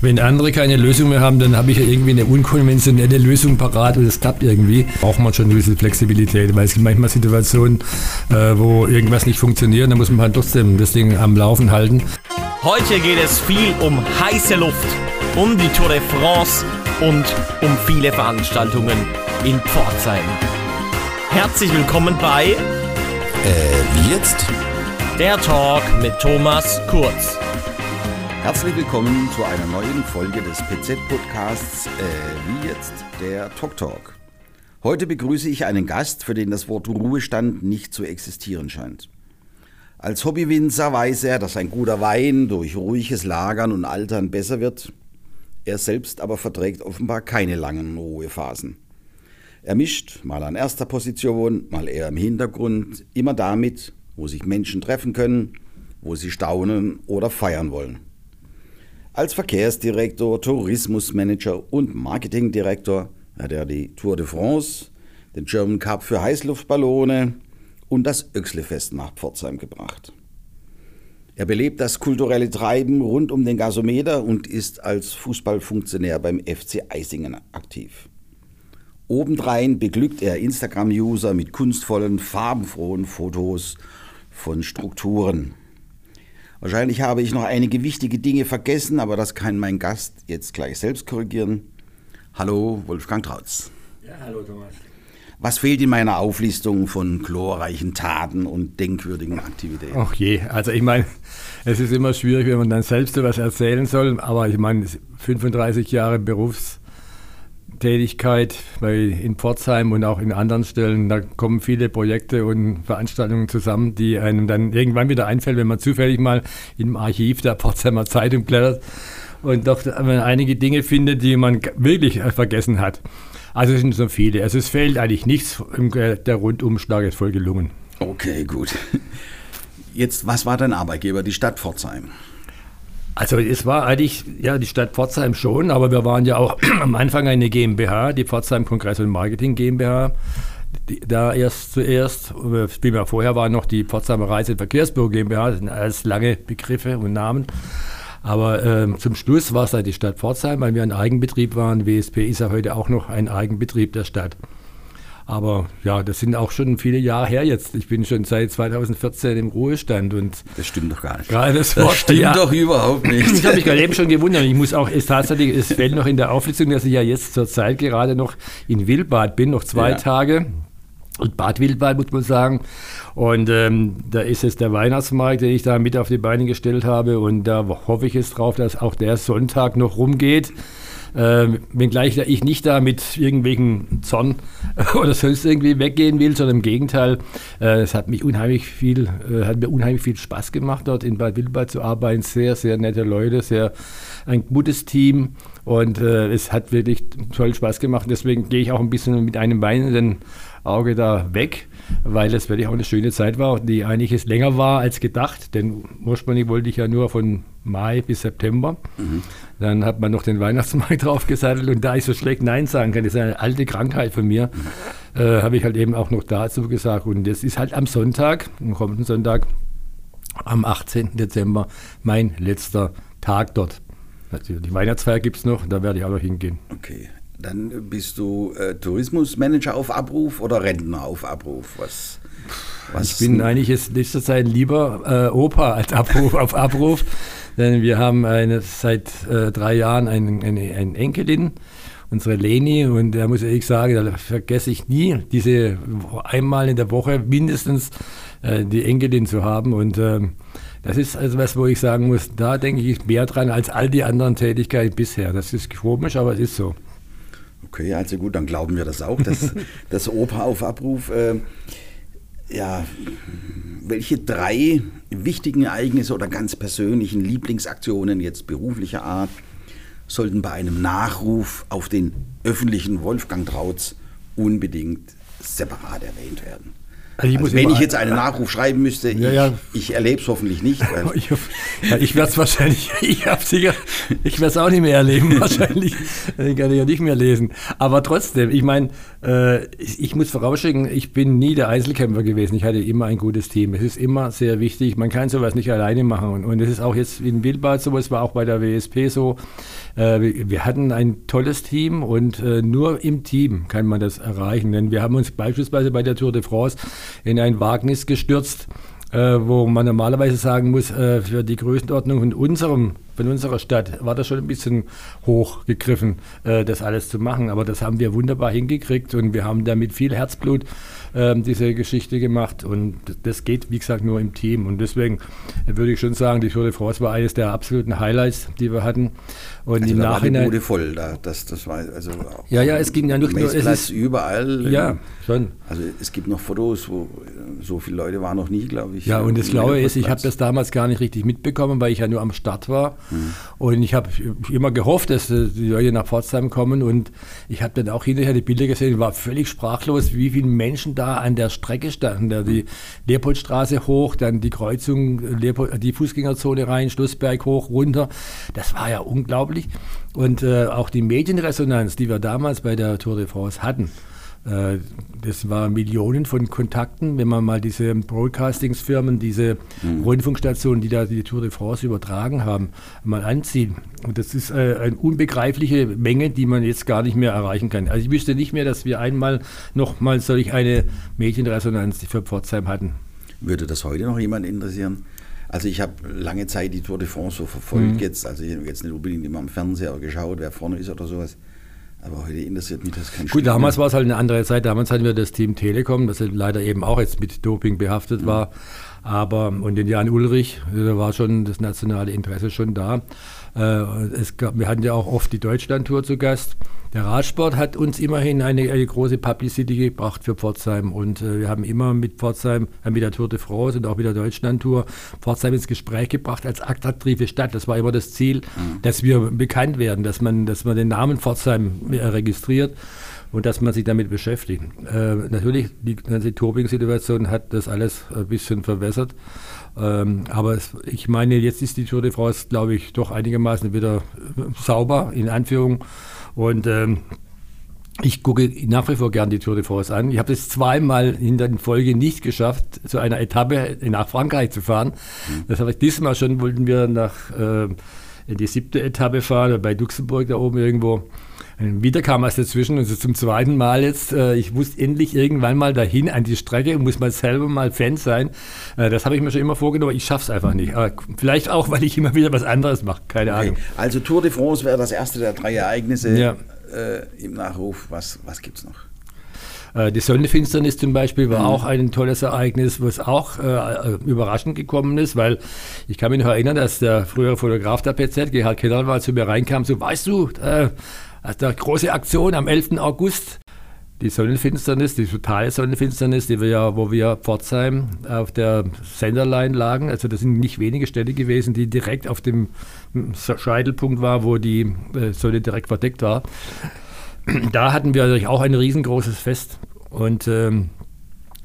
Wenn andere keine Lösung mehr haben, dann habe ich ja irgendwie eine unkonventionelle Lösung parat und es klappt irgendwie. Braucht man schon ein bisschen Flexibilität, weil es gibt manchmal Situationen, äh, wo irgendwas nicht funktioniert, dann muss man halt trotzdem das Ding am Laufen halten. Heute geht es viel um heiße Luft, um die Tour de France und um viele Veranstaltungen in Pforzheim. Herzlich willkommen bei Äh, wie jetzt? Der Talk mit Thomas Kurz. Herzlich willkommen zu einer neuen Folge des PZ-Podcasts, äh, wie jetzt, der Talk Talk. Heute begrüße ich einen Gast, für den das Wort Ruhestand nicht zu existieren scheint. Als Hobbywinzer weiß er, dass ein guter Wein durch ruhiges Lagern und Altern besser wird. Er selbst aber verträgt offenbar keine langen Ruhephasen. Er mischt, mal an erster Position, mal eher im Hintergrund, immer damit, wo sich Menschen treffen können, wo sie staunen oder feiern wollen. Als Verkehrsdirektor, Tourismusmanager und Marketingdirektor hat er die Tour de France, den German Cup für Heißluftballone und das Öxlefest nach Pforzheim gebracht. Er belebt das kulturelle Treiben rund um den Gasometer und ist als Fußballfunktionär beim FC Eisingen aktiv. Obendrein beglückt er Instagram-User mit kunstvollen, farbenfrohen Fotos von Strukturen. Wahrscheinlich habe ich noch einige wichtige Dinge vergessen, aber das kann mein Gast jetzt gleich selbst korrigieren. Hallo, Wolfgang Trautz. Ja, hallo Thomas. Was fehlt in meiner Auflistung von glorreichen Taten und denkwürdigen Aktivitäten? Ach je, also ich meine, es ist immer schwierig, wenn man dann selbst so was erzählen soll, aber ich meine, 35 Jahre Berufstätigkeit bei, in Pforzheim und auch in anderen Stellen, da kommen viele Projekte und Veranstaltungen zusammen, die einem dann irgendwann wieder einfällt, wenn man zufällig mal im Archiv der Pforzheimer Zeitung blättert und doch einige Dinge findet, die man wirklich vergessen hat. Also es sind so viele. Also es fehlt eigentlich nichts. Der Rundumschlag ist voll gelungen. Okay, gut. Jetzt, was war dein Arbeitgeber? Die Stadt Pforzheim. Also es war eigentlich, ja, die Stadt Pforzheim schon, aber wir waren ja auch am Anfang eine GmbH, die Pforzheim Kongress und Marketing GmbH. Da erst zuerst, vielmehr vorher war noch die Pforzheimer Reise- und Verkehrsbüro GmbH, das sind alles lange Begriffe und Namen. Aber ähm, zum Schluss war es halt die Stadt Pforzheim, weil wir ein Eigenbetrieb waren. WSP ist ja heute auch noch ein Eigenbetrieb der Stadt. Aber ja, das sind auch schon viele Jahre her jetzt. Ich bin schon seit 2014 im Ruhestand und Das stimmt doch gar nicht. gerade das, Das Wort, stimmt ja, doch überhaupt nicht. ich habe mich gerade eben schon gewundert. Ich muss auch, es tatsächlich, es fällt noch in der Auflistung, dass ich ja jetzt zur Zeit gerade noch in Wildbad bin, noch zwei Ja. Tage. Und Bad Wildbad muss man sagen. Und ähm, da ist jetzt der Weihnachtsmarkt, den ich da mit auf die Beine gestellt habe. Und da hoffe ich jetzt drauf, dass auch der Sonntag noch rumgeht. Ähm, wenngleich ich nicht da mit irgendwelchen Zorn oder sonst irgendwie weggehen will, sondern im Gegenteil, äh, es hat mich unheimlich viel, äh, hat mir unheimlich viel Spaß gemacht, dort in Bad Wildbad zu arbeiten. Sehr, sehr nette Leute, sehr ein gutes Team und äh, es hat wirklich toll Spaß gemacht. Deswegen gehe ich auch ein bisschen mit einem weinenden Auge da weg, weil es wirklich auch eine schöne Zeit war, die eigentlich länger war als gedacht. Denn ursprünglich wollte ich ja nur von Mai bis September. Dann hat man noch den Weihnachtsmarkt draufgesattelt und da ich so schlecht Nein sagen kann, das ist eine alte Krankheit von mir, äh, habe ich halt eben auch noch dazu gesagt. Und das ist halt am Sonntag, am kommenden Sonntag, am 18. Dezember, mein letzter Tag dort. Also die Weihnachtsfeier gibt es noch, da werde ich auch noch hingehen. Okay. Dann bist du äh, Tourismusmanager auf Abruf oder Rentner auf Abruf? Was, was Ich bin eigentlich jetzt letzter Zeit lieber äh, Opa als Abruf, auf Abruf, denn wir haben eine, seit äh, drei Jahren einen, eine, eine Enkelin, unsere Leni, und da muss ich ehrlich sagen, da vergesse ich nie, diese einmal in der Woche mindestens äh, die Enkelin zu haben und ähm, das ist also was, wo ich sagen muss, da denke ich mehr dran als all die anderen Tätigkeiten bisher. Das ist komisch, aber es ist so. Okay, also gut, dann glauben wir das auch, dass das Opa auf Abruf. Äh, ja, welche drei wichtigen Ereignisse oder ganz persönlichen Lieblingsaktionen jetzt beruflicher Art sollten bei einem Nachruf auf den öffentlichen Wolfgang Trautz unbedingt separat erwähnt werden? Also, ich also wenn ich jetzt einen Nachruf schreiben müsste, ja, ja. ich, ich erlebe es hoffentlich nicht. ich, ich werde es wahrscheinlich, ich sicher, ich werde es auch nicht mehr erleben, wahrscheinlich. Ich kann ja nicht mehr lesen. Aber trotzdem, ich meine, äh, ich, ich, muss vorausschicken, ich bin nie der Einzelkämpfer gewesen. Ich hatte immer ein gutes Team. Es ist immer sehr wichtig. Man kann sowas nicht alleine machen. Und, und es ist auch jetzt in Wildbad so, es war auch bei der WSP so. Äh, wir, hatten ein tolles Team und äh, nur im Team kann man das erreichen. Denn wir haben uns beispielsweise bei der Tour de France in ein Wagnis gestürzt, äh, wo man normalerweise sagen muss, für die Größenordnung von unserem von unserer Stadt war das schon ein bisschen hochgegriffen, äh, das alles zu machen. Aber das haben wir wunderbar hingekriegt und wir haben da mit viel Herzblut äh, diese Geschichte gemacht. Und das geht, wie gesagt, nur im Team. Und deswegen würde ich schon sagen, die Tour de France war eines der absoluten Highlights, die wir hatten. Und also im Nachhinein. War die Bude voll, da, das, das war also. Ja, ja, es ging ja nicht nur. Es ist überall. Ja, schon. Also es gibt noch Fotos, wo so viele Leute waren noch nie, glaube ich. Ja, und das Schlaue ist, ich habe das damals gar nicht richtig mitbekommen, weil ich ja nur am Start war. Mhm. Und ich habe immer gehofft, dass die Leute nach Pforzheim kommen. Und ich habe dann auch hinterher die Bilder gesehen, war völlig sprachlos, wie viele Menschen da an der Strecke standen. Da die Leopoldstraße hoch, dann die Kreuzung, die Fußgängerzone rein, Schlussberg hoch, runter. Das war ja unglaublich. Und äh, auch die Medienresonanz, die wir damals bei der Tour de France hatten, das waren Millionen von Kontakten, wenn man mal diese Broadcastingsfirmen, diese mhm. Rundfunkstationen, die da die Tour de France übertragen haben, mal anzieht. Und das ist äh, eine unbegreifliche Menge, die man jetzt gar nicht mehr erreichen kann. Also ich wüsste nicht mehr, dass wir einmal noch mal solch eine Medienresonanz für Pforzheim hatten. Würde das heute noch jemand interessieren? Also ich habe lange Zeit die Tour de France so verfolgt mhm. jetzt, also jetzt nicht unbedingt immer am Fernseher geschaut, wer vorne ist oder sowas. Aber heute interessiert mich das kein Gut, damals war es halt eine andere Zeit. Damals hatten wir das Team Telekom, das leider eben auch jetzt mit Doping behaftet mhm. war. Aber und den Jan Ulrich, da war schon das nationale Interesse schon da. Äh, es gab, wir hatten ja auch oft die Deutschlandtour zu Gast. Der Radsport hat uns immerhin eine, eine große Publicity gebracht für Pforzheim und äh, wir haben immer mit Pforzheim, äh, mit der Tour de France und auch mit der Deutschlandtour Pforzheim ins Gespräch gebracht als attraktive Stadt. Das war immer das Ziel, mhm. dass wir bekannt werden, dass man, dass man den Namen Pforzheim äh, registriert und dass man sich damit beschäftigt. Äh, natürlich, die ganze Turbing-Situation hat das alles ein bisschen verwässert. Ähm, aber es, ich meine, jetzt ist die Tour de France, glaube ich, doch einigermaßen wieder sauber, in Anführung. Und ähm, ich gucke nach wie vor gern die Tour de France an. Ich habe es zweimal in der Folge nicht geschafft, zu einer Etappe nach Frankreich zu fahren. Mhm. Das habe ich diesmal schon, wollten wir nach äh, in die siebte Etappe fahren, bei Luxemburg da oben irgendwo. Wieder kam was dazwischen, also zum zweiten Mal jetzt. Äh, ich muss endlich irgendwann mal dahin an die Strecke und muss mal selber mal Fan sein. Äh, das habe ich mir schon immer vorgenommen, ich schaffe es einfach nicht. Aber vielleicht auch, weil ich immer wieder was anderes mache, keine okay. Ahnung. Also Tour de France wäre das erste der drei Ereignisse ja. äh, im Nachruf. Was, was gibt es noch? Äh, die Sonnenfinsternis zum Beispiel war mhm. auch ein tolles Ereignis, was auch äh, überraschend gekommen ist, weil ich kann mich noch erinnern, dass der frühere Fotograf der PZ, Gerhard Keller, mal zu mir reinkam, so, weißt du, äh, also der große Aktion am 11. August, die Sonnenfinsternis, die totale Sonnenfinsternis, die wir ja, wo wir Pforzheim auf der Senderline lagen. Also das sind nicht wenige Städte gewesen, die direkt auf dem Scheitelpunkt war, wo die äh, Sonne direkt verdeckt war. Da hatten wir natürlich auch ein riesengroßes Fest. Und ähm,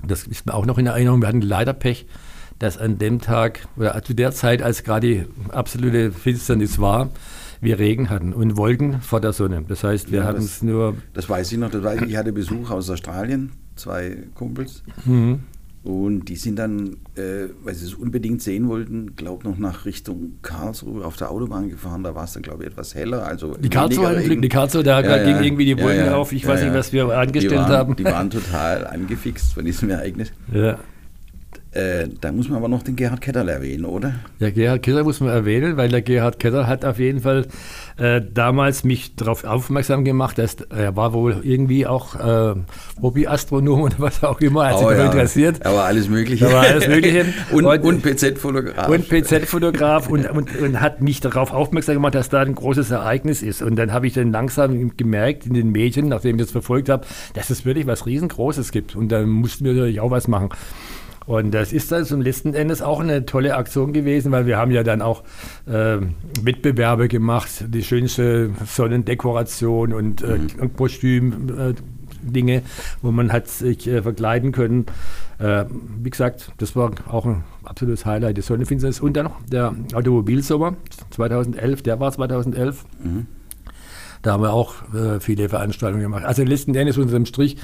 das ist mir auch noch in Erinnerung. Wir hatten leider Pech, dass an dem Tag oder zu der Zeit, als gerade die absolute Finsternis war, wir Regen hatten und Wolken vor der Sonne. Das heißt, wir ja, hatten es nur. Das weiß ich noch, weiß ich. hatte Besuch aus Australien, zwei Kumpels. Mhm. Und die sind dann, äh, weil sie es unbedingt sehen wollten, glaube noch nach Richtung Karlsruhe auf der Autobahn gefahren. Da war es dann, glaube ich, etwas heller. Also die Karlsruhe, die Karlsruhe, da ja, ging ja, irgendwie die Wolken ja, auf. Ich weiß nicht, was wir angestellt die waren, haben. Die waren total angefixt von diesem Ereignis. Ja. Äh, da muss man aber noch den Gerhard Ketter erwähnen, oder? Ja, Gerhard Ketter muss man erwähnen, weil der Gerhard Ketter hat auf jeden Fall äh, damals mich darauf aufmerksam gemacht, dass er war wohl irgendwie auch äh, Hobbyastronom oder was auch immer, hat oh, sich ja. interessiert. Er war alles Mögliche. Er war alles Mögliche. und, und, und PZ-Fotograf. Und PZ-Fotograf und, und, und, hat mich darauf aufmerksam gemacht, dass da ein großes Ereignis ist. Und dann habe ich dann langsam gemerkt in den Medien, nachdem ich das verfolgt habe, dass es wirklich was Riesengroßes gibt. Und dann mussten wir natürlich auch was machen. Und das ist dann zum letzten Endes auch eine tolle Aktion gewesen, weil wir haben ja dann auch äh, Wettbewerbe gemacht, die schönste Sonnendekoration und, äh, mhm. Kostüm. Äh, Dinge, wo man hat sich äh, verkleiden können. Äh, wie gesagt, das war auch ein absolutes Highlight des Sonnenfinsternis. Und dann noch der Automobilsommer 2011, der war 2011. Mhm. Da haben wir auch äh, viele Veranstaltungen gemacht. Also letzten Endes unterm Strich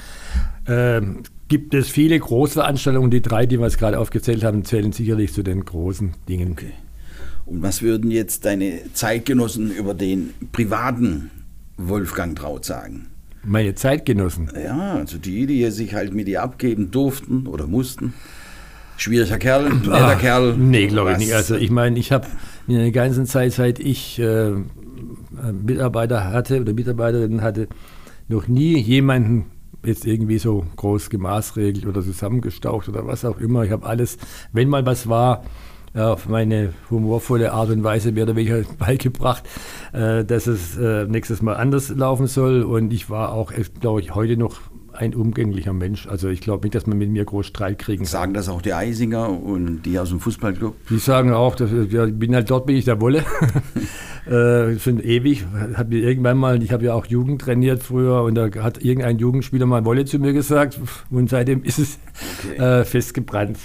äh, gibt es viele Großveranstaltungen. Die drei, die wir jetzt gerade aufgezählt haben, zählen sicherlich zu den großen Dingen. Okay. Und was würden jetzt deine Zeitgenossen über den privaten Wolfgang Traut sagen? Meine Zeitgenossen? Ja, also die, die sich halt mit dir abgeben durften oder mussten. Schwieriger Kerl, netter Ach, Kerl. Nee, glaube ich nicht. Also ich meine, ich habe in der ganzen Zeit, seit ich äh, Mitarbeiter hatte oder Mitarbeiterinnen hatte, noch nie jemanden jetzt irgendwie so groß gemaßregelt oder zusammengestaucht oder was auch immer. Ich habe alles, wenn mal was war, auf meine humorvolle Art und Weise mehr oder weniger beigebracht, äh, dass es äh, nächstes Mal anders laufen soll. Und ich war auch, glaube ich, heute noch ein umgänglicher Mensch. Also ich glaube nicht, dass man mit mir groß Streit kriegen kann. Sagen das auch die Eisinger und die aus dem Fußballclub? Die sagen auch, dass, ja, bin halt dort bin ich der Wolle. äh, sind ewig. Hat mir irgendwann mal, ich habe ja auch Jugend trainiert früher und da hat irgendein Jugendspieler mal Wolle zu mir gesagt und seitdem ist es okay. äh, festgebrannt.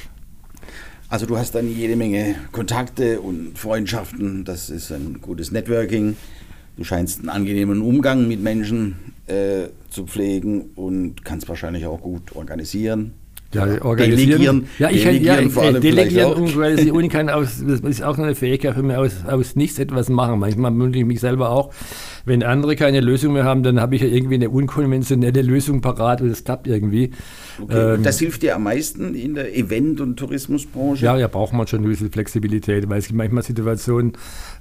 Also du hast dann jede Menge Kontakte und Freundschaften, das ist ein gutes Networking. Du scheinst einen angenehmen Umgang mit Menschen äh, zu pflegen und kannst wahrscheinlich auch gut organisieren. Ja, organisieren. Delegieren, ja, ich delegieren, kann, ja, vor delegieren und organisieren kann aus, das ist auch eine Fähigkeit für mich, aus, aus nichts etwas machen. Manchmal wünsche ich mich selber auch, wenn andere keine Lösung mehr haben, dann habe ich ja irgendwie eine unkonventionelle Lösung parat und das klappt irgendwie. Okay. Ähm, das hilft dir am meisten in der Event- und Tourismusbranche? Ja, ja, braucht man schon ein bisschen Flexibilität, weil es gibt manchmal Situationen,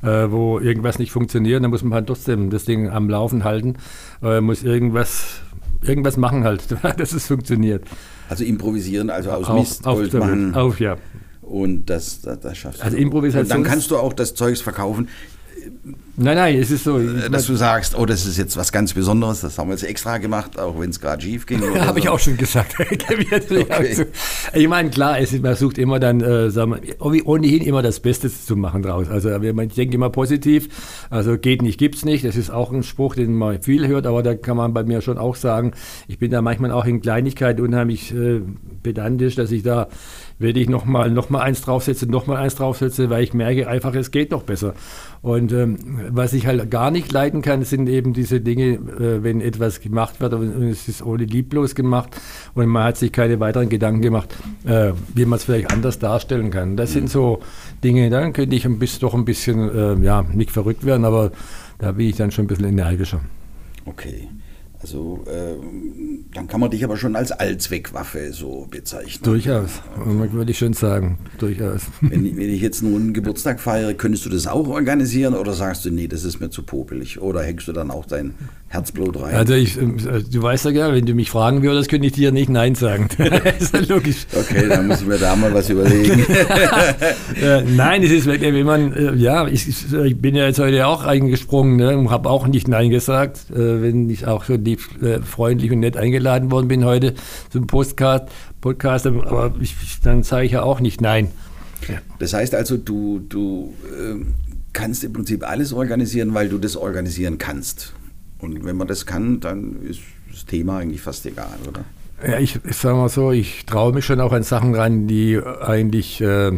äh, wo irgendwas nicht funktioniert, dann muss man halt trotzdem das Ding am Laufen halten, äh, muss irgendwas, irgendwas machen halt, dass es funktioniert. Also improvisieren, also aus auf, Mist auf, Gold machen. Auf, ja. Und das, das, das schaffst du. Also Improvisation. Und dann kannst du auch das Zeugs verkaufen. Nein, nein, es ist so. Äh, dass du sagst, oh, das ist jetzt was ganz Besonderes, das haben wir jetzt extra gemacht, auch wenn es gerade schief ging. Ja, habe so. ich auch schon gesagt. okay. Ich meine, klar, es ist, man sucht immer dann, äh, sagen wir, ohnehin immer das Beste zu machen draus. Also ich denke immer positiv, also geht nicht, gibt's nicht. Das ist auch ein Spruch, den man viel hört, aber da kann man bei mir schon auch sagen, ich bin da manchmal auch in Kleinigkeiten unheimlich äh, pedantisch, dass ich da werde ich nochmal noch mal eins draufsetze, nochmal eins draufsetze, weil ich merke einfach, es geht noch besser. Und ähm, was ich halt gar nicht leiden kann, sind eben diese Dinge, äh, wenn etwas gemacht wird und es ist ohne lieblos gemacht und man hat sich keine weiteren Gedanken gemacht, äh, wie man es vielleicht anders darstellen kann. Das sind so Dinge, dann könnte ich ein bisschen, doch ein bisschen, äh, ja, nicht verrückt werden, aber da bin ich dann schon ein bisschen energischer. Okay. Also äh, dann kann man dich aber schon als Allzweckwaffe so bezeichnen. Durchaus, würde ich schon sagen, durchaus. Wenn, wenn, ich jetzt einen runden Geburtstag feiere, könntest du das auch organisieren oder sagst du, nee, das ist mir zu popelig? Oder hängst du dann auch dein Herzblut rein? Also ich, ähm, du weißt ja, wenn du mich fragen würdest, könnte ich dir nicht Nein sagen. das ist ja logisch. Okay, dann muss ich mir da mal was überlegen. äh, nein, es ist wirklich, wenn man, äh, ja, ich, ich, bin ja jetzt heute auch eingesprungen ne, und habe auch nicht Nein gesagt, äh, wenn ich auch so die lieb, äh, freundlich und nett eingeladen worden bin heute zum Postcard, Podcast, aber ich, dann sage ich ja auch nicht nein. Ja. Das heißt also, du, du äh, kannst im Prinzip alles organisieren, weil du das organisieren kannst. Und wenn man das kann, dann ist das Thema eigentlich fast egal, oder? Ja, ich, ich sage mal so, ich traue mich schon auch an Sachen ran, die eigentlich äh,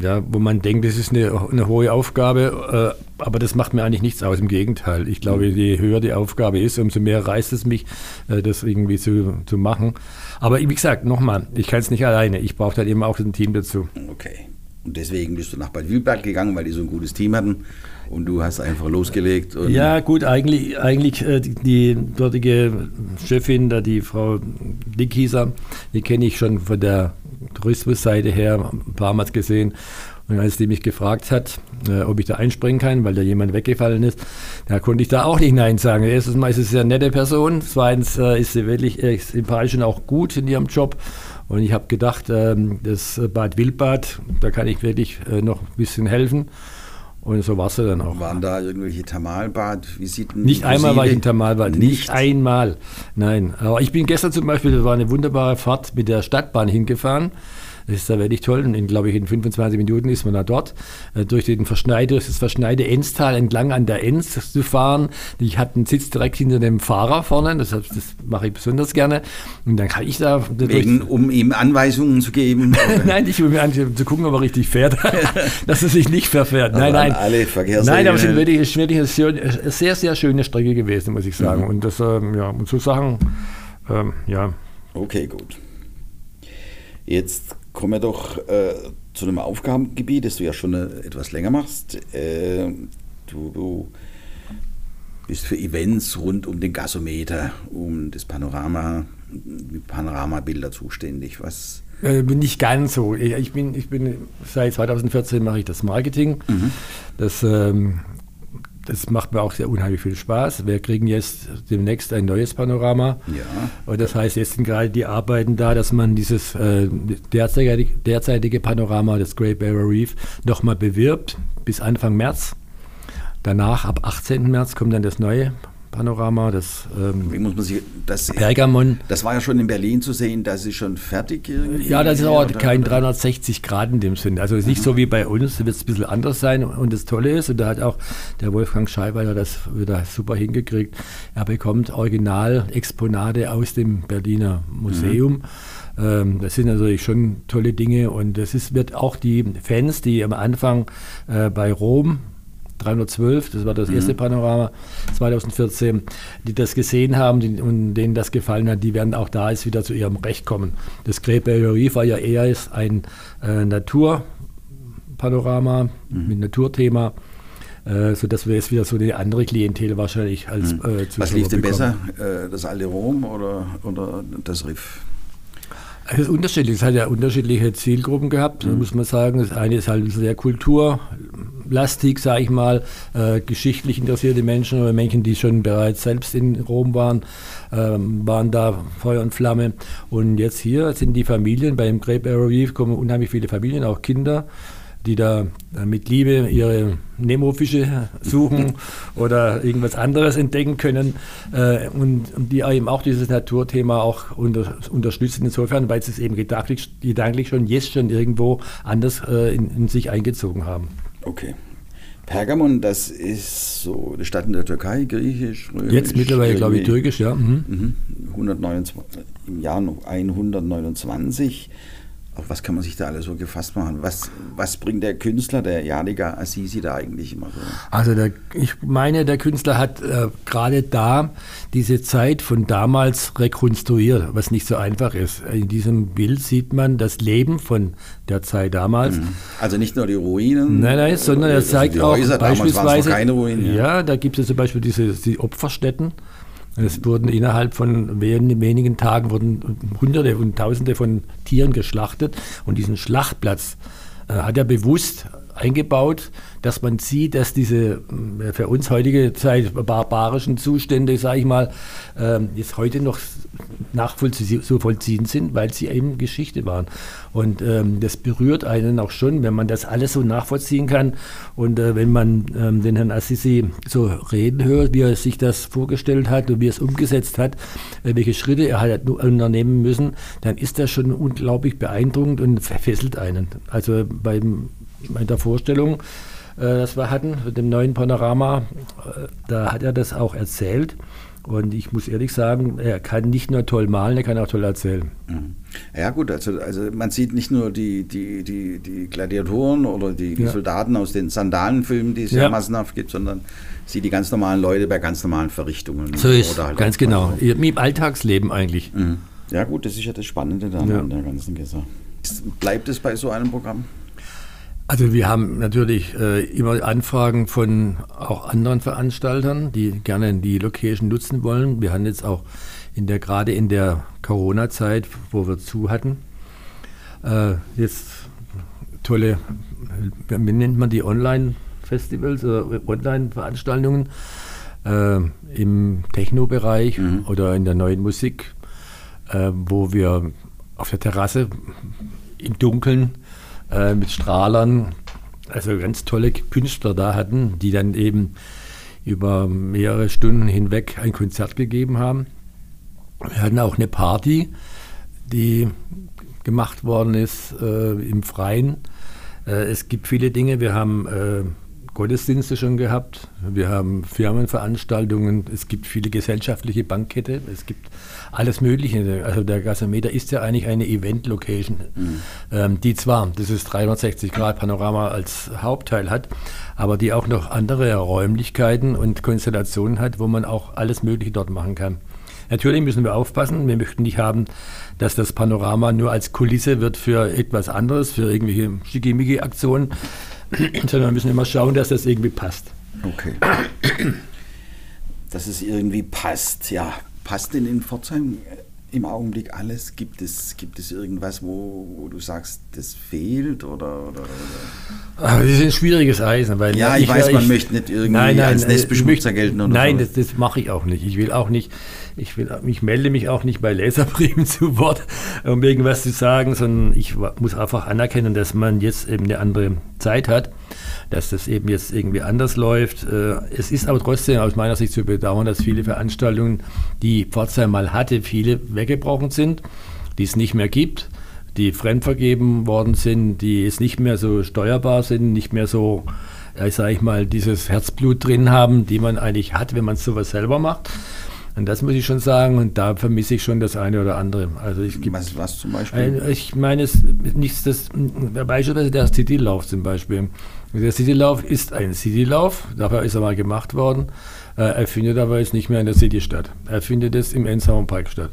ja, wo man denkt, das ist eine, eine hohe Aufgabe, äh, aber das macht mir eigentlich nichts aus. Im Gegenteil. Ich glaube, mhm. je höher die Aufgabe ist, umso mehr reißt es mich, äh, das irgendwie zu, zu machen. Aber wie gesagt, nochmal, ich kann es nicht alleine. Ich brauche dann eben auch ein Team dazu. Okay. Und deswegen bist du nach Bad Wildberg gegangen, weil die so ein gutes Team hatten und du hast einfach losgelegt. ja, gut, eigentlich, eigentlich äh, die, dortige Chefin, da die Frau Dick hieß die kenne ich schon von der Tourismusseite her ein paar Mal gesehen. Und als die mich gefragt hat, äh, ob ich da einspringen kann, weil da jemand weggefallen ist, da konnte ich da auch nicht Nein sagen. Erstens mal ist sie eine nette Person, zweitens äh, ist sie wirklich äh, sympathisch und auch gut in ihrem Job. Und ich habe gedacht, ähm, das Bad Wildbad, da kann ich wirklich äh, noch ein bisschen helfen. Und so war es dann auch. Waren da irgendwelche Thermalbadvisiten? Nicht einmal war ich in Thermalbad, nicht? nicht einmal. Nein, aber ich bin gestern zum Beispiel, das war eine wunderbare Fahrt mit der Stadtbahn hingefahren. Das ist da wirklich toll. Und in, glaube ich, in 25 Minuten ist man da dort. Äh, durch, den Verschneide, durch das verschneide Enztal entlang an der Enz zu fahren. Ich habe einen Sitz direkt hinter dem Fahrer vorne, das, das mache ich besonders gerne. Und dann kann ich da. Wegen, um ihm Anweisungen zu geben? nein, nicht um zu gucken, ob er richtig fährt, dass er sich nicht verfährt. Nein, nein. Alle nein, aber es ist wirklich, ist wirklich eine sehr, sehr schöne Strecke gewesen, muss ich sagen. Mhm. Und das, ähm, ja, und so Sachen, ähm, ja. Okay, gut. Jetzt kommen wir doch äh, zu einem Aufgabengebiet, das du ja schon äh, etwas länger machst. Äh, du, du, bist für Events rund um den Gasometer, um das Panorama, die Panoramabilder zuständig. Was? Äh, bin nicht ganz so. Ich bin, ich bin seit 2014 mache ich das Marketing. Mhm. Das ähm, das macht mir auch sehr unheimlich viel Spaß. Wir kriegen jetzt demnächst ein neues Panorama. Ja. Und das heißt, jetzt sind gerade die Arbeiten da, dass man dieses äh, derzeitige, derzeitige Panorama, das Great Barrier Reef, nochmal bewirbt bis Anfang März. Danach, ab 18. März, kommt dann das neue Panorama, das ähm, Wie muss man sich, das, Pergamon. Das war ja schon in Berlin zu sehen, das ist schon fertig. Ja, das ist aber kein 360 Grad in dem Sinn. Also es ist nicht so wie bei uns, da wird es ein bisschen anders sein. Und das Tolle ist, und da hat auch der Wolfgang Scheiber das wieder super hingekriegt, er bekommt Original-Exponate aus dem Berliner Museum. Mhm. Ähm, das sind natürlich schon tolle Dinge und das ist, wird auch die Fans, die am Anfang äh, bei Rom 312, das war das mhm. erste Panorama 2014, die das gesehen haben die, und denen das gefallen hat, die werden auch da jetzt wieder zu ihrem Recht kommen. Das Barrier Reef war ja eher ein äh, Naturpanorama mhm. mit Naturthema. Äh, sodass wir jetzt wieder so eine andere Klientel wahrscheinlich als mhm. äh, Was lief denn besser, äh, das alte Rom oder, oder das Riff? Es ist unterschiedlich. Es hat ja unterschiedliche Zielgruppen gehabt, mhm. muss man sagen. Das eine ist halt sehr kulturlastig, sage ich mal, äh, geschichtlich interessierte Menschen oder Menschen, die schon bereits selbst in Rom waren, äh, waren da Feuer und Flamme. Und jetzt hier sind die Familien, beim Grape Arrow Reef kommen unheimlich viele Familien, auch Kinder die da mit Liebe ihre Nemo-Fische suchen oder irgendwas anderes entdecken können äh, und, die eben auch dieses Naturthema auch unter, unterstützen insofern, weil sie es eben gedanklich, gedanklich schon jetzt schon irgendwo anders äh, in, in sich eingezogen haben. Okay. Pergamon, das ist so eine Stadt in der Türkei, griechisch, römisch. Jetzt mittlerweile, glaube ich, türkisch, ja. Mhm. 129, mhm. Im Jahr 129 auf was kann man sich da alles so gefasst machen? Was, was bringt der Künstler, der Jadiga Assisi, da eigentlich immer so? Also der, ich meine, der Künstler hat äh, gerade da diese Zeit von damals rekonstruiert, was nicht so einfach ist. In diesem Bild sieht man das Leben von der Zeit damals. Mhm. Also nicht nur die Ruinen? Nein, nein, sondern er also zeigt auch Häuser, beispielsweise... keine Ruinen, ja. ja, da gibt es zum Beispiel diese die Opferstätten. Es wurden innerhalb von wenigen Tagen wurden Hunderte und Tausende von Tieren geschlachtet. Und diesen Schlachtplatz äh, hat er bewusst eingebaut, dass man sieht, dass diese äh, für uns heutige Zeit barbarischen Zustände, sage ich mal, äh, jetzt heute noch nachvollziehen sind, weil sie eben Geschichte waren. Und ähm, das berührt einen auch schon, wenn man das alles so nachvollziehen kann. Und äh, wenn man ähm, den Herrn Assisi so reden hört, wie er sich das vorgestellt hat und wie er es umgesetzt hat, äh, welche Schritte er hat unternehmen müssen, dann ist das schon unglaublich beeindruckend und fesselt einen. Also beim, bei der Vorstellung, äh, das wir hatten, mit dem neuen Panorama, äh, da hat er das auch erzählt. Und ich muss ehrlich sagen, er kann nicht nur toll malen, er kann auch toll erzählen. Mhm. Ja gut, also, also man sieht nicht nur die, die, die, die Gladiatoren oder die, die ja. Soldaten aus den Sandalenfilmen, die es ja. ja massenhaft gibt, sondern sieht die ganz normalen Leute bei ganz normalen Verrichtungen. So ist, halt ganz genau. Im Alltagsleben eigentlich. Mhm. Ja gut, das ist ja das Spannende da ja. an der ganzen Sache. Bleibt es bei so einem Programm? Also wir haben natürlich äh, immer Anfragen von auch anderen Veranstaltern, die gerne die Location nutzen wollen. Wir haben jetzt auch in der gerade in der Corona-Zeit, wo wir zu hatten, äh, jetzt tolle, wie nennt man die Online-Festivals oder Online-Veranstaltungen äh, im Techno-Bereich mhm. oder in der neuen Musik, äh, wo wir auf der Terrasse im Dunkeln äh, mit Strahlern, also ganz tolle Künstler da hatten, die dann eben über mehrere Stunden hinweg ein Konzert gegeben haben. Wir hatten auch eine Party, die gemacht worden ist äh, im Freien. Äh, es gibt viele Dinge. Wir haben äh, Gottesdienste schon gehabt. Wir haben Firmenveranstaltungen. Es gibt viele gesellschaftliche Bankette. Es gibt alles Mögliche. Also der Gasometer ist ja eigentlich eine Event-Location, mhm. ähm, die zwar dieses 360-Grad-Panorama als Hauptteil hat, aber die auch noch andere Räumlichkeiten und Konstellationen hat, wo man auch alles Mögliche dort machen kann. Natürlich müssen wir aufpassen. Wir möchten nicht haben, dass das Panorama nur als Kulisse wird für etwas anderes, für irgendwelche Schickimicki-Aktionen. sondern wir müssen immer schauen, dass das irgendwie passt. Okay. Dass es irgendwie passt, ja. Passt denn in Pforzheim im Augenblick alles? Gibt es, gibt es irgendwas, wo, wo du sagst, das fehlt oder, oder, oder? Ach, das ist ein schwieriges Eisen. Weil ja, ich, ich weiß, man ich, möchte nicht irgendwie nein, nein, als Nestbeschmutzer gelten. Oder nein, so. das, das mache ich auch nicht. Ich will auch nicht, ich, will, ich melde mich auch nicht bei Leserbriefen zu Wort, um irgendwas zu sagen, sondern ich muss einfach anerkennen, dass man jetzt eben eine andere Zeit hat dass das eben jetzt irgendwie anders läuft. Äh, es ist aber trotzdem aus meiner Sicht zu bedauern, dass viele Veranstaltungen, die Pforzheim mal hatte, viele weggebrochen sind, die es nicht mehr gibt, die fremdvergeben worden sind, die es nicht mehr so steuerbar sind, nicht mehr so, ja, sage ich mal, dieses Herzblut drin haben, die man eigentlich hat, wenn man sowas selber macht. Und das muss ich schon sagen, und da vermisse ich schon das eine oder andere. Also ich was, was zum Beispiel? ich meine, es nichts, das, beispielsweise der Citylauf zum Beispiel. Der Citylauf ist ein Citylauf, dafür ist er mal gemacht worden. Äh, er findet aber jetzt nicht mehr in der City statt. Er findet es im Ensauer Park statt.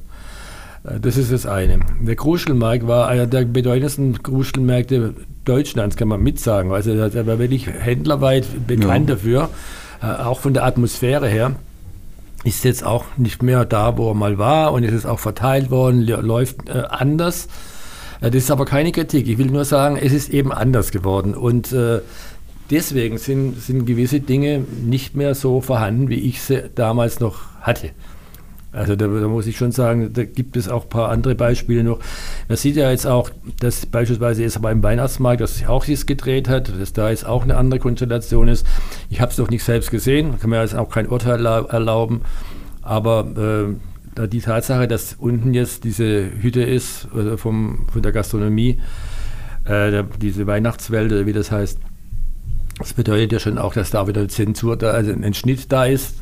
Äh, das ist das eine. Der Kruschelmarkt war einer der bedeutendsten Kruschelmärkte Deutschlands, kann man mitsagen. Also er war wirklich händlerweit bekannt ja. dafür, äh, auch von der Atmosphäre her ist jetzt auch nicht mehr da, wo er mal war und es ist auch verteilt worden, läuft äh, anders. Äh, das ist aber keine Kritik. Ich will nur sagen, es ist eben anders geworden und äh, deswegen sind, sind gewisse Dinge nicht mehr so vorhanden, wie ich sie damals noch hatte. Also da, da, muss ich schon sagen, da gibt es auch ein paar andere Beispiele noch. Man sieht ja jetzt auch, dass beispielsweise jetzt beim Weihnachtsmarkt, dass sich auch jetzt gedreht hat, dass da jetzt auch eine andere Konstellation ist. Ich habe es noch nicht selbst gesehen, kann mir jetzt auch kein Urteil erlauben. Aber äh, die Tatsache, dass unten jetzt diese Hütte ist, also vom, von der Gastronomie, äh, diese Weihnachtswelt, wie das heißt, das bedeutet ja schon auch, dass da wieder Zensur da, also ein Schnitt da ist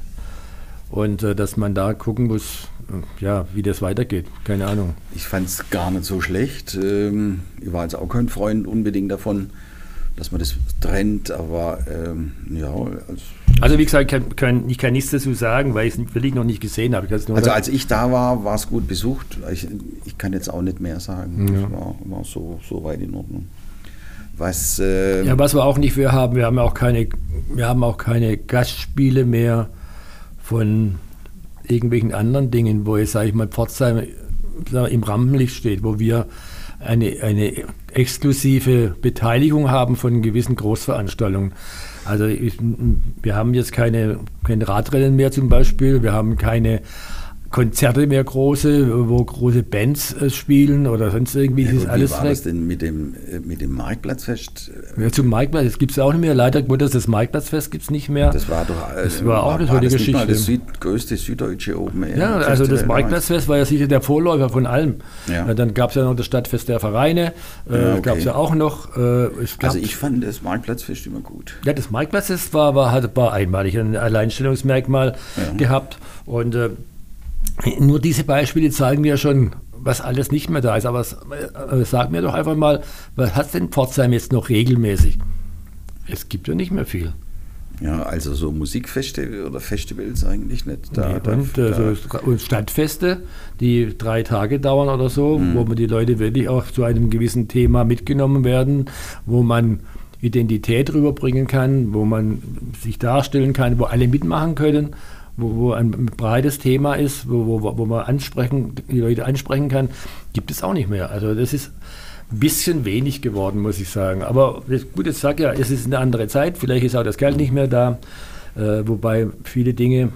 und äh, dass man da gucken muss, äh, ja, wie das weitergeht. Keine Ahnung. Ich fand es gar nicht so schlecht. Ähm, ich war jetzt auch kein Freund unbedingt davon, dass man das trennt, aber ähm, ja. Also, also, wie gesagt, kann, kann, ich kann nichts dazu sagen, weil ich es wirklich noch nicht gesehen habe. also als ich da war, war es gut besucht. Ich, ich, kann jetzt auch nicht mehr sagen. Ja. Es war, war so, so weit in Ordnung. Was, äh, ja, was wir auch nicht für haben, wir haben auch keine, wir haben auch keine Gastspiele mehr von irgendwelchen anderen Dingen, wo jetzt, sage ich mal, Pforzheim im Rampenlicht steht, wo wir eine, eine exklusive Beteiligung haben von gewissen Großveranstaltungen. Also ich, wir haben jetzt keine, kein Radrennen mehr zum Beispiel, wir haben keine Konzerte mehr große, wo große Bands äh, spielen oder sonst irgendwie. Ja, ist wie alles war das denn mit dem, äh, mit dem Marktplatzfest? Ja, zum Marktplatz, das gibt es auch nicht mehr. Leider Gottes, das Marktplatzfest gibt es nicht mehr. Das war doch das war auch eine tolle Geschichte. Das, das Süd, größte süddeutsche Open Air. Ja, also das Marktplatzfest war ja sicher der Vorläufer von allem. Ja. Dann gab es ja noch das Stadtfest der Vereine, äh, ja, okay. gab es ja auch noch. Äh, also ich fand das Marktplatzfest immer gut. Ja, das Marktplatzfest war, war, hat, war einmalig, ein Alleinstellungsmerkmal gehabt und äh, nur diese Beispiele zeigen mir schon, was alles nicht mehr da ist. Aber äh, sag mir doch einfach mal, was hat denn Pforzheim jetzt noch regelmäßig? Es gibt ja nicht mehr viel. Ja, also so Musikfeste oder Festivals eigentlich nicht. Da, nee, dann, da, da. und Stadtfeste, die drei Tage dauern oder so, mhm. wo man die Leute wirklich auch zu einem gewissen Thema mitgenommen werden, wo man Identität rüberbringen kann, wo man sich darstellen kann, wo alle mitmachen können wo, wo ein breites Thema ist, wo, wo, wo man ansprechen, die Leute ansprechen kann, gibt es auch nicht mehr. Also das ist ein bisschen wenig geworden, muss ich sagen. Aber gut, ich sage ja, es ist eine andere Zeit, vielleicht ist auch das Geld nicht mehr da, äh, wobei viele Dinge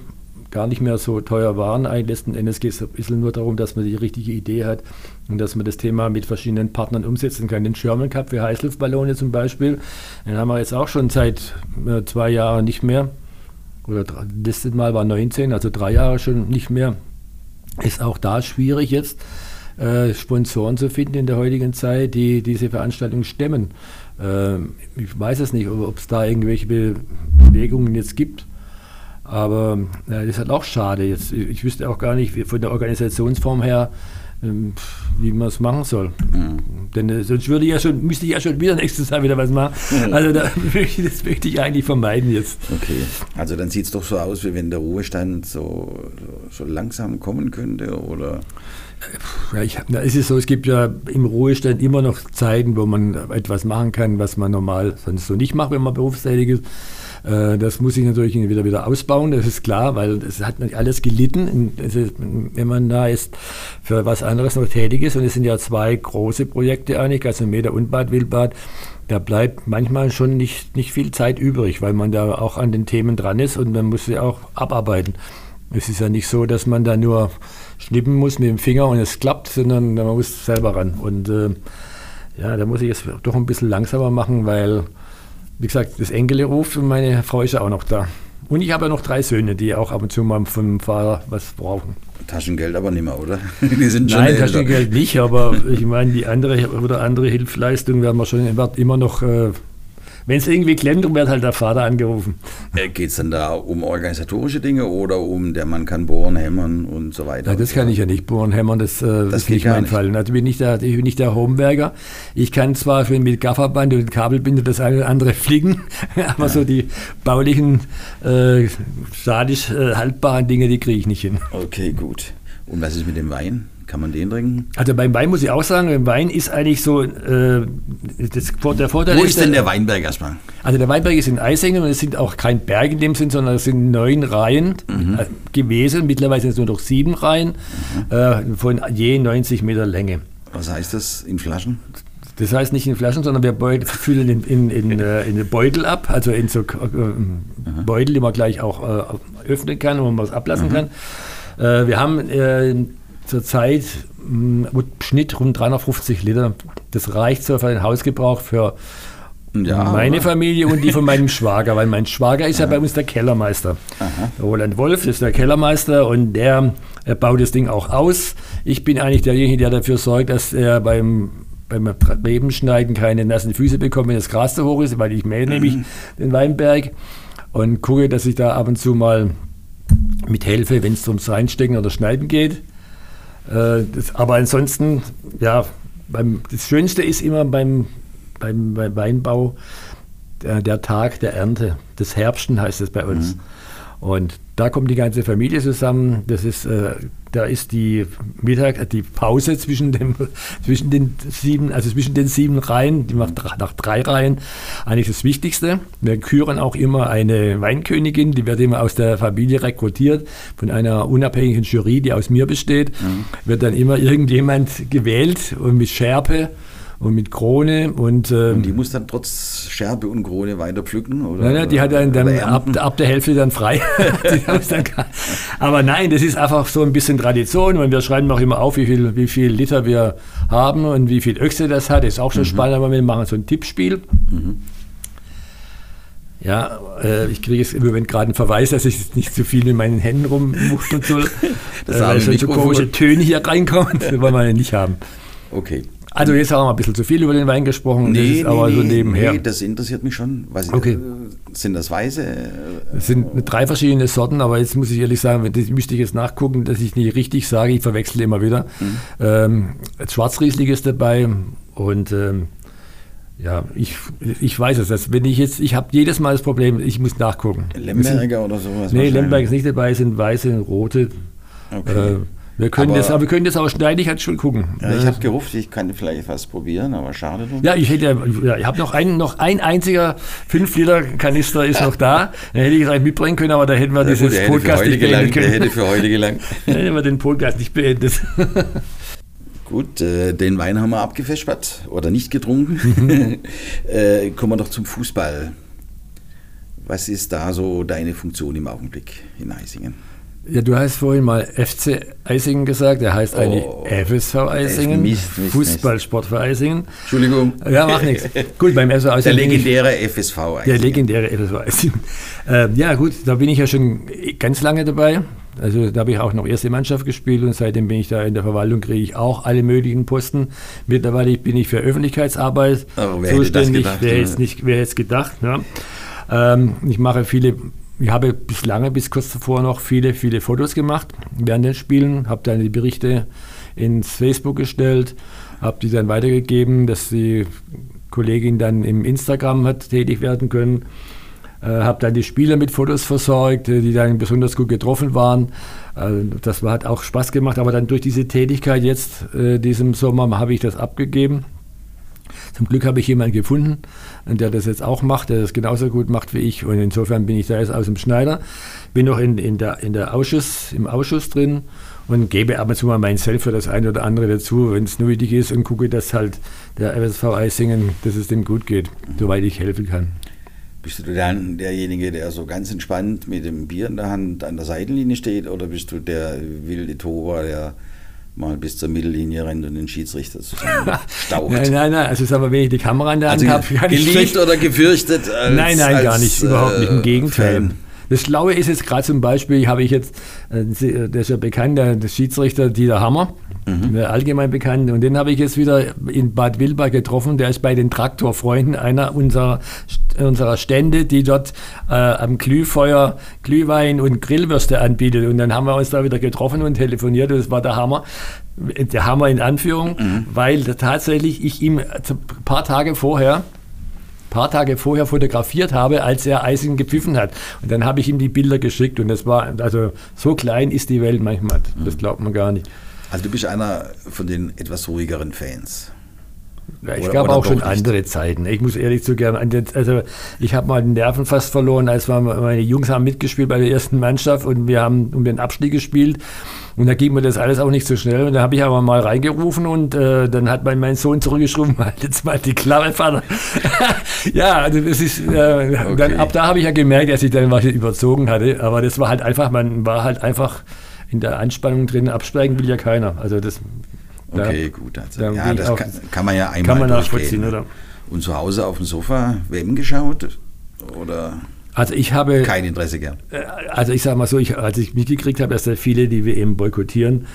gar nicht mehr so teuer waren. Eigentlich letzten Endes geht es ein bisschen nur darum, dass man die richtige Idee hat und dass man das Thema mit verschiedenen Partnern umsetzen kann. Den Sherman Cup für Heißluftballone zum Beispiel, den haben wir jetzt auch schon seit äh, zwei Jahren nicht mehr oder das letzte Mal war 19, also drei Jahre schon nicht mehr. Ist auch da schwierig jetzt. äh, Sponsoren zu finden in der heutigen Zeit, die diese Veranstaltung stemmen. Ähm, ich weiß es nicht, ob es da irgendwelche Bewegungen jetzt gibt. Aber ja, das ist halt auch schade. Jetzt, ich wüsste auch gar nicht, von der Organisationsform her, wie man es machen soll. Mhm. Denn äh, sonst würde ich ja schon, müsste ich ja schon wieder nächstes Jahr wieder was machen. Mhm. Also da, das möchte ich eigentlich vermeiden jetzt. Okay, also dann sieht es doch so aus, wie wenn der Ruhestand so, so, so langsam kommen könnte, oder? Ja, ich, na, es ist so, es gibt ja im Ruhestand immer noch Zeiten, wo man etwas machen kann, was man normal sonst so nicht macht, wenn man berufstätig ist. Äh, das muss ich natürlich wieder, wieder ausbauen, das ist klar, weil es hat alles gelitten, wenn man da jetzt für was anderes noch tätig ist. Und es sind ja zwei große Projekte eigentlich, also Meter und Bad Wildbad. Da bleibt manchmal schon nicht, nicht viel Zeit übrig, weil man da auch an den Themen dran ist und man muss sie auch abarbeiten. Es ist ja nicht so, dass man da nur schnippen muss mit dem Finger und es klappt, sondern man muss selber ran. Und äh, ja, da muss ich es doch ein bisschen langsamer machen, weil wie gesagt, das Enkel ruft und meine Frau ist ja auch noch da. Und ich habe ja noch drei Söhne, die auch ab und zu mal vom Fahrer was brauchen. Taschengeld aber nicht mehr, oder? Die sind schon Nein, älter. Taschengeld nicht, aber ich meine, die andere oder andere Hilfsleistung werden wir schon immer noch äh, wenn es irgendwie klemmt, wird halt der Vater angerufen. Äh, Geht es dann da um organisatorische Dinge oder um der Mann kann bohren, hämmern und so weiter? Ja, das kann ich ja nicht bohren, hämmern, das, äh, das ist nicht mein nicht. Fall. Also bin ich, der, ich bin nicht der Homewerker. Ich kann zwar für mit Gafferband und Kabelbinder das eine oder andere fliegen, aber ja. so die baulichen, äh, statisch äh, haltbaren Dinge, die kriege ich nicht hin. Okay, gut. Und was ist mit dem Wein? Kann man den trinken? Also beim Wein muss ich auch sagen, beim Wein ist eigentlich so, äh, das, der Vorteil Wo ist, denn der Weinberg erstmal? Also der Weinberg ist in Eisingen und es sind auch kein Berg in dem Sinn, sondern es sind neun Reihen mhm. äh, gewesen. Mittlerweile sind es nur noch sieben Reihen mhm. äh, von je 90 Meter Länge. Was heißt das in Flaschen? Das heißt nicht in Flaschen, sondern wir füllen in, in, in, äh, in Beutel ab, also in so äh, Beutel, die man gleich auch öffnen kann, wo man was ablassen mhm. kann. Wir haben zurzeit mm, Schnitt rund 350 Liter. Das reicht so für den Hausgebrauch für ja, meine Familie und die von meinem Schwager, weil mein Schwager ist ja, bei uns der Kellermeister. Aha. Roland Wolf ist der Kellermeister und der baut das Ding auch aus. Ich bin eigentlich derjenige, der dafür sorgt, dass er beim beim Rebenschneiden keine nassen Füße bekommt, wenn das Gras zu hoch ist, weil ich mähe mhm. nämlich den Weinberg und gucke, dass ich da ab und zu mal mithelfe, wenn es ums Reinstecken oder Schneiden geht. Äh, das, aber ansonsten, ja, beim, das Schönste ist immer beim, beim, beim Weinbau der, der, Tag der Ernte. Das Herbsten heißt es bei uns. Mhm. Und da kommt die ganze Familie zusammen. Das ist, äh, da ist die Mittag, äh, die Pause zwischen, dem, zwischen den sieben, also zwischen den sieben Reihen, die macht nach drei Reihen eigentlich das Wichtigste. Wir küren auch immer eine Weinkönigin, die wird immer aus der Familie rekrutiert von einer unabhängigen Jury, die aus mir besteht. Mhm. Wird dann immer irgendjemand gewählt und mit Schärpe und mit Krone. Und, ähm, und die muss dann trotz Scherbe und Krone weiter pflücken? Oder, nein, nein, die hat dann, dann ab, ab, der Hälfte dann frei. aber nein, das ist einfach so ein bisschen Tradition und wir schreiben auch immer auf, wie viel, wie viel Liter wir haben und wie viel Öchse das hat. Das ist auch schon mhm. spannend, aber wir machen so ein Tippspiel. Mhm. Ja, äh, ich kriege jetzt im Moment gerade einen Verweis, dass ich nicht zu viel in meinen Händen rummuchten soll. das äh, weil schon so komische Töne hier reinkommen. Das wollen wir nicht haben. Okay. Also jetzt haben wir ein bisschen zu viel über den Wein gesprochen, nee, nee, aber so nebenher. Nee, das interessiert mich schon. Was okay. Sind das Weiße? Es sind drei verschiedene Sorten, aber jetzt muss ich ehrlich sagen, das müsste ich jetzt nachgucken, dass ich nicht richtig sage, ich verwechsel immer wieder. Mhm. Ähm, Schwarzriesling ist dabei und ähm, ja, ich, ich weiß es. Dass wenn ich jetzt, ich habe jedes Mal das Problem, ich muss nachgucken. Lemberger oder sowas? Nee, Lemberger ist nicht dabei, es sind weiße und rote. Okay. Äh, wir können, aber, das, aber wir können das auch schneidig halt schon gucken. Ja, ich habe gerufen, ich kann vielleicht was probieren, aber schade drum. Ja, ich hätte ja, ich habe noch einen, noch ein einziger 5 Liter Kanister ist noch da. Den hätte ich gleich mitbringen können, aber da hätten wir ja, dieses gut, Podcast nicht beenden können. Der hätte für heute gelangt. da hätten wir den Podcast nicht beendet. Gut, äh, den Wein haben wir abgefespert oder nicht getrunken. äh, kommen wir doch zum Fußball. Was ist da so deine Funktion im Augenblick in Eisingen? Ja, du hast vorhin mal FC Eisingen gesagt, der heißt eigentlich oh, FSV Eisingen, Mist, Mist, Fußballsport für Eisingen. Entschuldigung. Ja, macht nichts. Gut, beim FSV Eisingen. Der legendäre FSV Eisingen. Der legendäre FSV Eisingen. Äh, ja, gut, da bin ich ja schon ganz lange dabei. Also da habe ich auch noch erste Mannschaft gespielt und seitdem bin ich da in der Verwaltung, kriege ich auch alle möglichen Posten. Mittlerweile bin ich für Öffentlichkeitsarbeit Aber wer zuständig. Hätte das gedacht, wer wer jetzt gedacht. Ja. Ähm, ich mache viele, ich habe bis lange, bis kurz davor noch viele, viele Fotos gemacht während den Spielen, habe dann die Berichte ins Facebook gestellt, habe die dann weitergegeben, dass die Kollegin dann im Instagram hat tätig werden können. Äh, habe dann die Spieler mit Fotos versorgt, äh, die dann besonders gut getroffen waren. Äh, das hat auch Spaß gemacht, aber dann durch diese Tätigkeit jetzt, äh, diesem Sommer, habe ich das abgegeben. Zum Glück habe ich jemanden gefunden, der das jetzt auch macht, der das genauso gut macht wie ich. Und insofern bin ich da jetzt aus dem Schneider. Bin noch in, in der, in der Ausschuss, im Ausschuss drin und gebe ab und zu mal mein Self für das eine oder andere dazu, wenn es nötig ist und gucke, dass halt der FSV Eisingen, dass es dem gut geht, soweit ich helfen kann. Bist du dann derjenige, der so ganz entspannt mit dem Bier in der Hand an der Seitenlinie steht oder bist du der wilde Tober, der mal bis zur Mittellinie rennt und den Schiedsrichter zusammenstaucht? Nein, nein, nein. Also sagen wir, wenn ich die Kamera in der Hand Also habe, geliebt schlecht- oder gefürchtet? Als, Nein, nein, als, gar nicht, überhaupt nicht. Im äh, Gegenteil. Fan? Das Schlaue ist jetzt gerade zum Beispiel, habe ich jetzt, äh, der ist ja bekannt, der, der Schiedsrichter Dieter Hammer, Mhm. allgemein bekannt, und den habe ich jetzt wieder in Bad Wilbach getroffen. Der ist bei den Traktorfreunden einer unserer, unserer Stände, die dort äh, am Glühfeuer Glühwein und Grillwürste anbietet. Und dann haben wir uns da wieder getroffen und telefoniert. Und das war der Hammer. Der Hammer in Anführung, weil da tatsächlich ich ihm ein paar Tage vorher paar Tage vorher fotografiert habe, als er Eising gepfiffen hat. Und dann habe ich ihm die Bilder geschickt und das war, also so klein ist die Welt manchmal. Das glaubt man gar nicht. Also du bist einer von den etwas ruhigeren Fans. Ja, ich Oder- gab oder auch schon nicht? andere Zeiten. Ich muss ehrlich zugeben, an den- also ich habe mal den Nerven fast verloren, als wir, meine Jungs haben mitgespielt bei der ersten Mannschaft und wir haben um den Abstieg gespielt. Und da ging mir das alles auch nicht so schnell. Und da habe ich aber mal reingerufen und äh, dann hat mein, mein Sohn zurückgeschrieben, halt jetzt mal die Klappe, Vater. ja, also das ist, äh, Okay. dann, ab da habe ich ja gemerkt, dass ich dann was überzogen hatte. Aber das war halt einfach, man war halt einfach in der Anspannung drin. Absteigen will ja keiner. Also das da- Okay, gut. Also, da ja, das auch- kann, kann man ja einmal kann man nachvollziehen, oder? Und zu Hause auf dem Sofa WM geschaut? Oder Also ich habe, kein Interesse gern? äh, also ich sage mal so, ich, als ich mitgekriegt habe, dass da viele die WM boykottieren,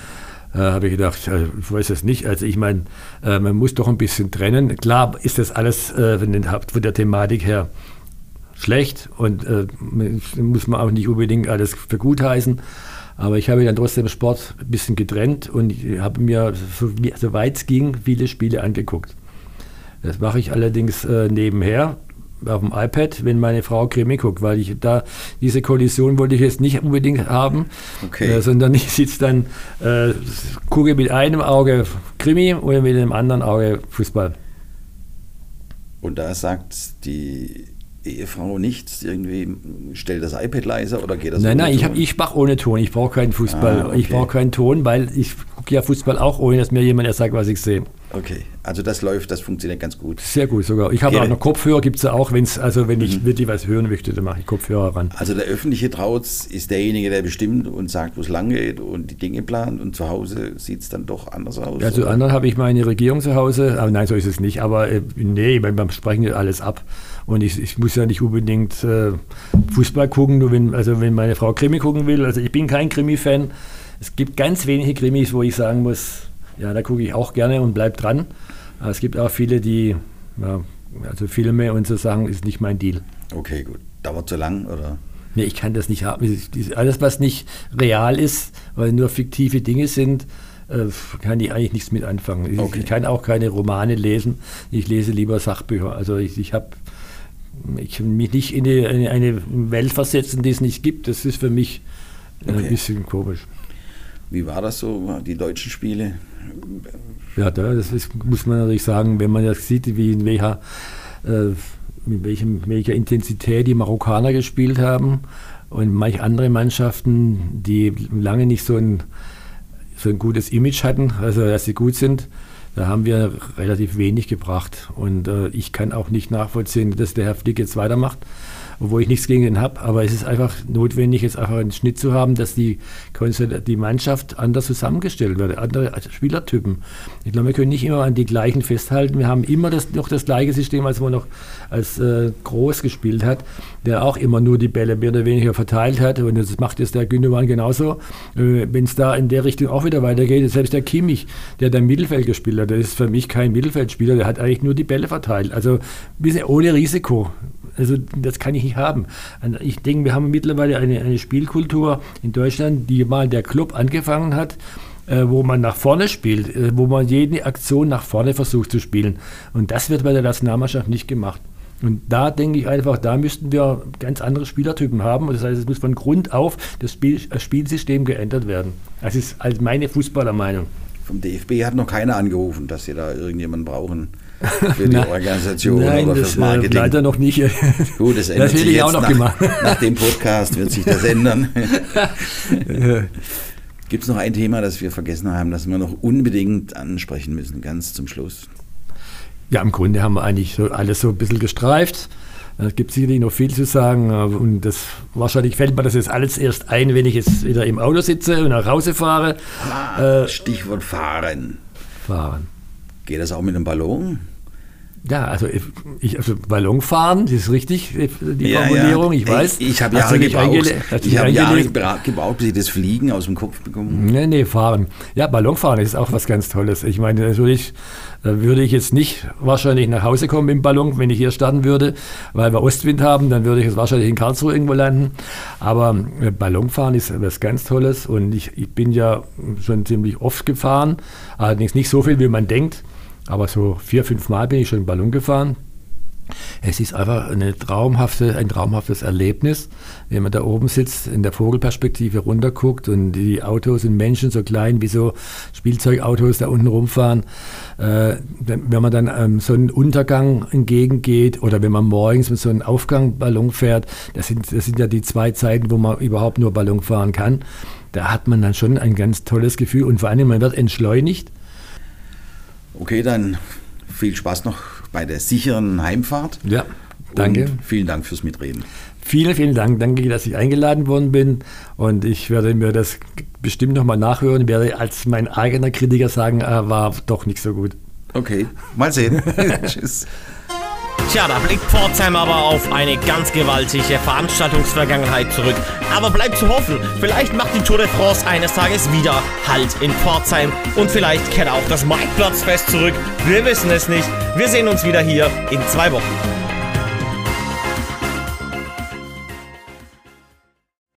äh, habe ich gedacht, äh, ich weiß das nicht. Also ich meine, äh, man muss doch ein bisschen trennen. Klar ist das alles von, den, von der Thematik her schlecht und muss man auch nicht unbedingt alles für gut heißen. Aber ich habe dann trotzdem Sport ein bisschen getrennt und ich habe mir, soweit es ging, viele Spiele angeguckt. Das mache ich allerdings äh, nebenher auf dem iPad, wenn meine Frau Krimi guckt, weil ich da diese Kollision wollte ich jetzt nicht unbedingt haben, Okay. äh, sondern ich sitze dann, äh, gucke mit einem Auge Krimi oder mit dem anderen Auge Fußball. Und da sagt die Ehefrau nichts, irgendwie stellt das iPad leiser oder geht das Nein, nein, ich, Ton? hab, ich mache ohne Ton. Ich brauche keinen Fußball. Ah, okay. Ich brauche keinen Ton, weil ich gucke ja Fußball auch, ohne dass mir jemand sagt, was ich sehe. Okay, also das läuft, das funktioniert ganz gut. Sehr gut sogar. Ich habe Okay. auch noch Kopfhörer, gibt es ja auch, wenn's, also wenn Mhm. ich wirklich was hören möchte, dann mache ich Kopfhörer ran. Also der öffentliche Trautz ist derjenige, der bestimmt und sagt, wo es lang geht und die Dinge plant und zu Hause sieht es dann doch anders aus. Ja, zu anderen habe ich meine Regierung zu Hause, aber nein, so ist es nicht. Aber äh, nee, beim, beim Sprechen ja alles ab. Und ich, ich muss ja nicht unbedingt äh, Fußball gucken, nur wenn, also wenn meine Frau Krimi gucken will. Also ich bin kein Krimi-Fan. Es gibt ganz wenige Krimis, wo ich sagen muss, ja, da gucke ich auch gerne und bleib dran. Aber es gibt auch viele, die, ja, also Filme und so sagen, ist nicht mein Deal. Okay, gut. Dauert zu lang oder? Nee, ich kann das nicht haben. Alles, was nicht real ist, weil nur fiktive Dinge sind, äh, kann ich eigentlich nichts mit anfangen. Ich, Okay. ich kann auch keine Romane lesen. Ich lese lieber Sachbücher. Also ich, ich habe ich mich nicht in eine, in eine Welt versetzen, die es nicht gibt. Das ist für mich äh, Okay. ein bisschen komisch. Wie war das so, die deutschen Spiele? Ja, da, das ist, muss man natürlich sagen, wenn man das sieht, wie in welcher, äh, mit welchem, welcher Intensität die Marokkaner gespielt haben und manche andere Mannschaften, die lange nicht so ein, so ein gutes Image hatten, also dass sie gut sind, Da haben wir relativ wenig gebracht. Und äh, ich kann auch nicht nachvollziehen, dass der Herr Flick jetzt weitermacht obwohl ich nichts gegen ihn habe. Aber es ist einfach notwendig, jetzt einfach einen Schnitt zu haben, dass die, die Mannschaft anders zusammengestellt wird, andere Spielertypen. Ich glaube, wir können nicht immer an die gleichen festhalten. Wir haben immer das, noch das gleiche System, als man noch als äh, Groß gespielt hat, der auch immer nur die Bälle mehr oder weniger verteilt hat. Und das macht jetzt der Gündogan genauso. Äh, Wenn es da in der Richtung auch wieder weitergeht, selbst der Kimmich, der im Mittelfeld gespielt hat, der ist für mich kein Mittelfeldspieler, der hat eigentlich nur die Bälle verteilt. Also ein bisschen ohne Risiko. Also das kann ich nicht haben. Ich denke, wir haben mittlerweile eine, eine Spielkultur in Deutschland, die mal der Club angefangen hat, äh, wo man nach vorne spielt, äh, wo man jede Aktion nach vorne versucht zu spielen. Und das wird bei der Nationalmannschaft nicht gemacht. Und da denke ich einfach, da müssten wir ganz andere Spielertypen haben. Das heißt, es muss von Grund auf das, Spiel, das Spielsystem geändert werden. Das ist also meine Fußballermeinung. Vom DFB hat noch keiner angerufen, dass sie da irgendjemanden brauchen für die Organisation Nein, oder fürs äh, Marketing. Äh, leider noch nicht. Gut, das ändert das sich jetzt auch noch nach, gemacht. nach dem Podcast wird sich das ändern. Gibt es noch ein Thema, das wir vergessen haben, das wir noch unbedingt ansprechen müssen, ganz zum Schluss? Ja, im Grunde haben wir eigentlich so alles so ein bisschen gestreift. Es gibt sicherlich noch viel zu sagen und das, wahrscheinlich fällt mir das jetzt alles erst ein, wenn ich jetzt wieder im Auto sitze und nach Hause fahre. Ah, äh, Stichwort fahren. Fahren. Geht das auch mit einem Ballon? Ja, also ich, also Ballon fahren, das ist richtig, die ja, Formulierung, ja. ich weiß. Ich, ich habe Jahre gebraucht, ich habe Jahre gebraucht, bis ich das Fliegen aus dem Kopf bekomme. Nee, nee, fahren. Ja, Ballonfahren ist auch was ganz Tolles. Ich meine, natürlich würde ich jetzt nicht wahrscheinlich nach Hause kommen im Ballon, wenn ich hier starten würde, weil wir Ostwind haben, dann würde ich jetzt wahrscheinlich in Karlsruhe irgendwo landen. Aber äh, Ballonfahren ist was ganz Tolles und ich, ich bin ja schon ziemlich oft gefahren, allerdings nicht so viel, wie man denkt. Aber so vier, fünf Mal bin ich schon Ballon gefahren. Es ist einfach eine traumhafte, ein traumhaftes Erlebnis, wenn man da oben sitzt, in der Vogelperspektive runterguckt und die Autos und Menschen so klein wie so Spielzeugautos da unten rumfahren. Äh, wenn man dann ähm, so einen Untergang entgegengeht oder wenn man morgens mit so einem Aufgangballon fährt, das sind, das sind ja die zwei Zeiten, wo man überhaupt nur Ballon fahren kann, da hat man dann schon ein ganz tolles Gefühl und vor allem man wird entschleunigt Okay, dann viel Spaß noch bei der sicheren Heimfahrt. Ja, danke. Und vielen Dank fürs Mitreden. Vielen, vielen Dank. Danke, dass ich eingeladen worden bin. Und ich werde mir das bestimmt nochmal nachhören. Ich werde als mein eigener Kritiker sagen, äh, war doch nicht so gut. Okay, mal sehen. Tschüss. Tja, da blickt Pforzheim aber auf eine ganz gewaltige Veranstaltungsvergangenheit zurück. Aber bleibt zu hoffen, vielleicht macht die Tour de France eines Tages wieder Halt in Pforzheim und vielleicht kehrt auch das Marktplatzfest zurück. Wir wissen es nicht. Wir sehen uns wieder hier in zwei Wochen.